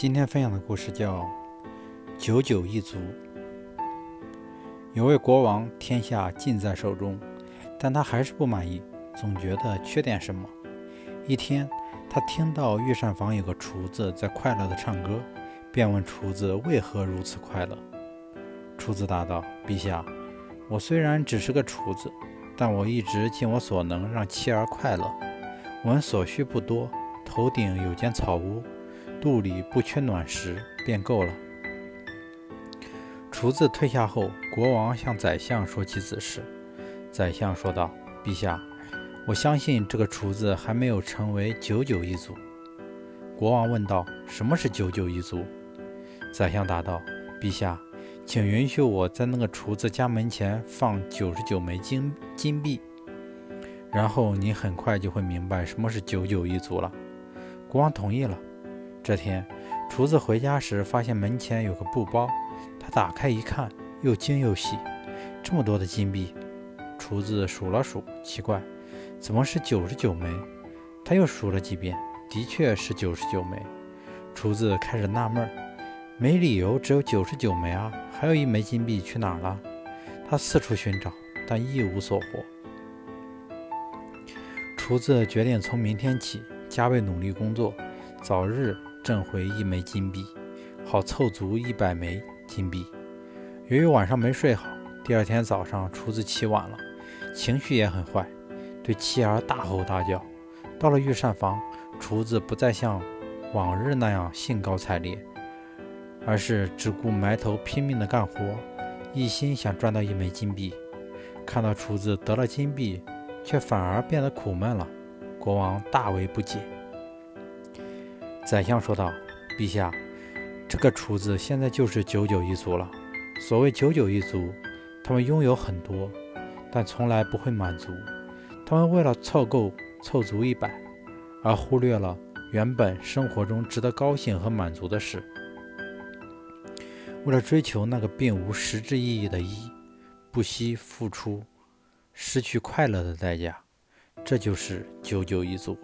今天分享的故事叫《九九一族》。有位国王，天下尽在手中，但他还是不满意，总觉得缺点什么。一天，他听到御膳房有个厨子在快乐地唱歌，便问厨子为何如此快乐。厨子答道：“陛下，我虽然只是个厨子，但我一直尽我所能让妻儿快乐。我们所需不多，头顶有间草屋。”肚里不缺暖食便够了。厨子退下后，国王向宰相说起此事。宰相说道：“陛下，我相信这个厨子还没有成为九九一族。”国王问道：“什么是九九一族？”宰相答道：“陛下，请允许我在那个厨子家门前放九十九枚金金币，然后你很快就会明白什么是九九一族了。”国王同意了。这天，厨子回家时发现门前有个布包，他打开一看，又惊又喜，这么多的金币。厨子数了数，奇怪，怎么是九十九枚？他又数了几遍，的确是九十九枚。厨子开始纳闷，没理由只有九十九枚啊，还有一枚金币去哪儿了？他四处寻找，但一无所获。厨子决定从明天起加倍努力工作，早日。挣回一枚金币，好凑足一百枚金币。由于晚上没睡好，第二天早上厨子起晚了，情绪也很坏，对妻儿大吼大叫。到了御膳房，厨子不再像往日那样兴高采烈，而是只顾埋头拼命地干活，一心想赚到一枚金币。看到厨子得了金币，却反而变得苦闷了，国王大为不解。宰相说道：“陛下，这个厨子现在就是九九一族了。所谓九九一族，他们拥有很多，但从来不会满足。他们为了凑够、凑足一百，而忽略了原本生活中值得高兴和满足的事。为了追求那个并无实质意义的一，不惜付出失去快乐的代价。这就是九九一族。”